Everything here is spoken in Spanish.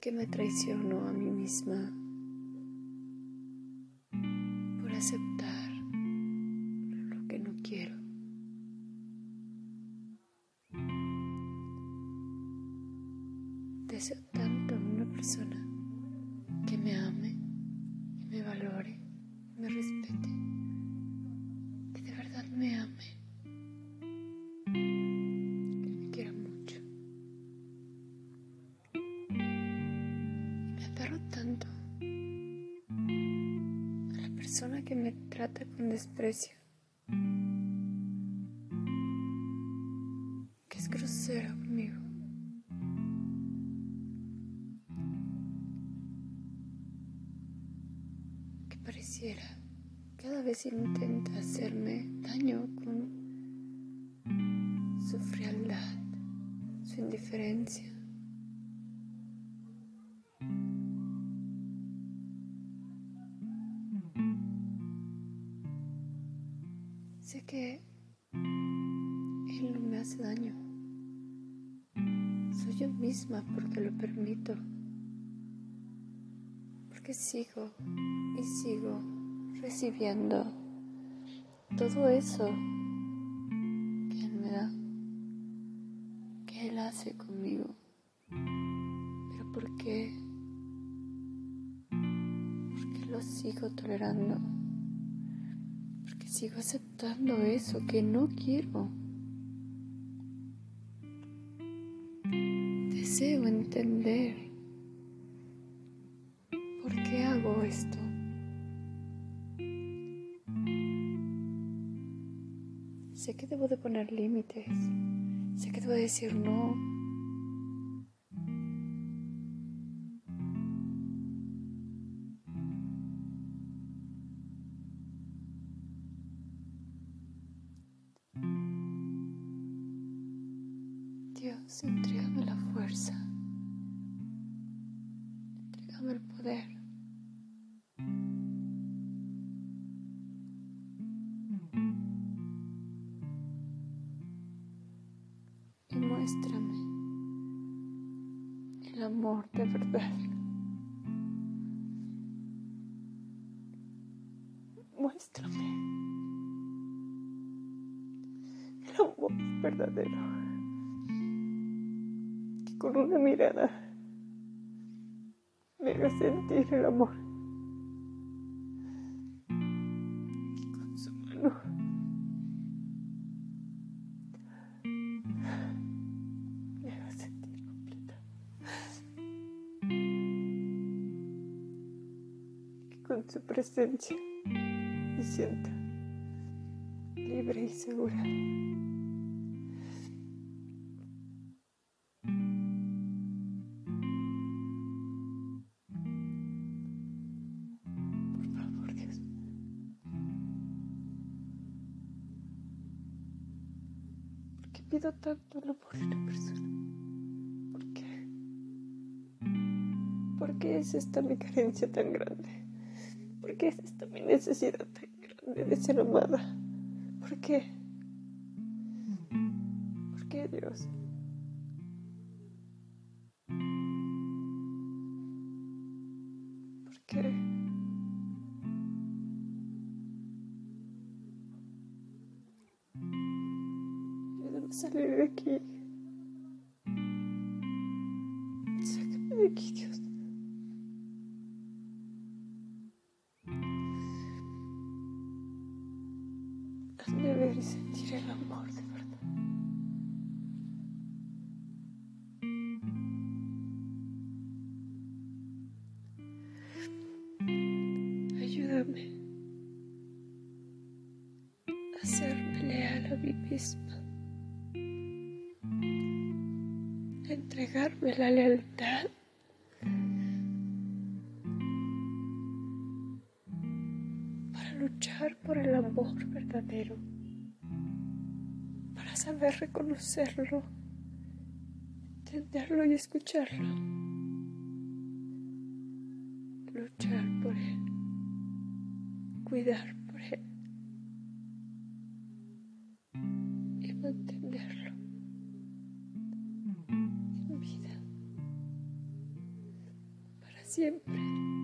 que me traiciono a mí misma por aceptar lo que no quiero. Deseo tanto a una persona que me ame, y me valore, me respete, que de verdad me ame. Persona que me trata con desprecio, que es grosera conmigo. Que pareciera cada vez intenta hacerme daño con su frialdad, su indiferencia. Sé que Él no me hace daño. Soy yo misma porque lo permito. Porque sigo y sigo recibiendo todo eso que Él me da, que Él hace conmigo. Pero ¿por qué? Porque lo sigo tolerando sigo aceptando eso que no quiero. Deseo entender por qué hago esto. Sé que debo de poner límites. Sé que debo de decir no. Dios, entrégame la fuerza, entrégame el poder. Y muéstrame el amor de verdad. Muéstrame el amor verdadero con una mirada me haga sentir el amor. Con su mano me haga sentir completa. Y con su presencia me sienta libre y segura. Pido tanto amor de una persona? ¿Por qué? ¿Por qué es esta mi carencia tan grande? ¿Por qué es esta mi necesidad tan grande de ser amada? ¿Por qué? ¿Por qué Dios? Salir de aquí. Sácame de aquí, Dios. Hazme ver y sentir el amor de verdad. Ayúdame a serme leal a mí misma. Entregarme la lealtad. Para luchar por el amor verdadero. Para saber reconocerlo, entenderlo y escucharlo. Luchar por él. Cuidar por él. Siempre.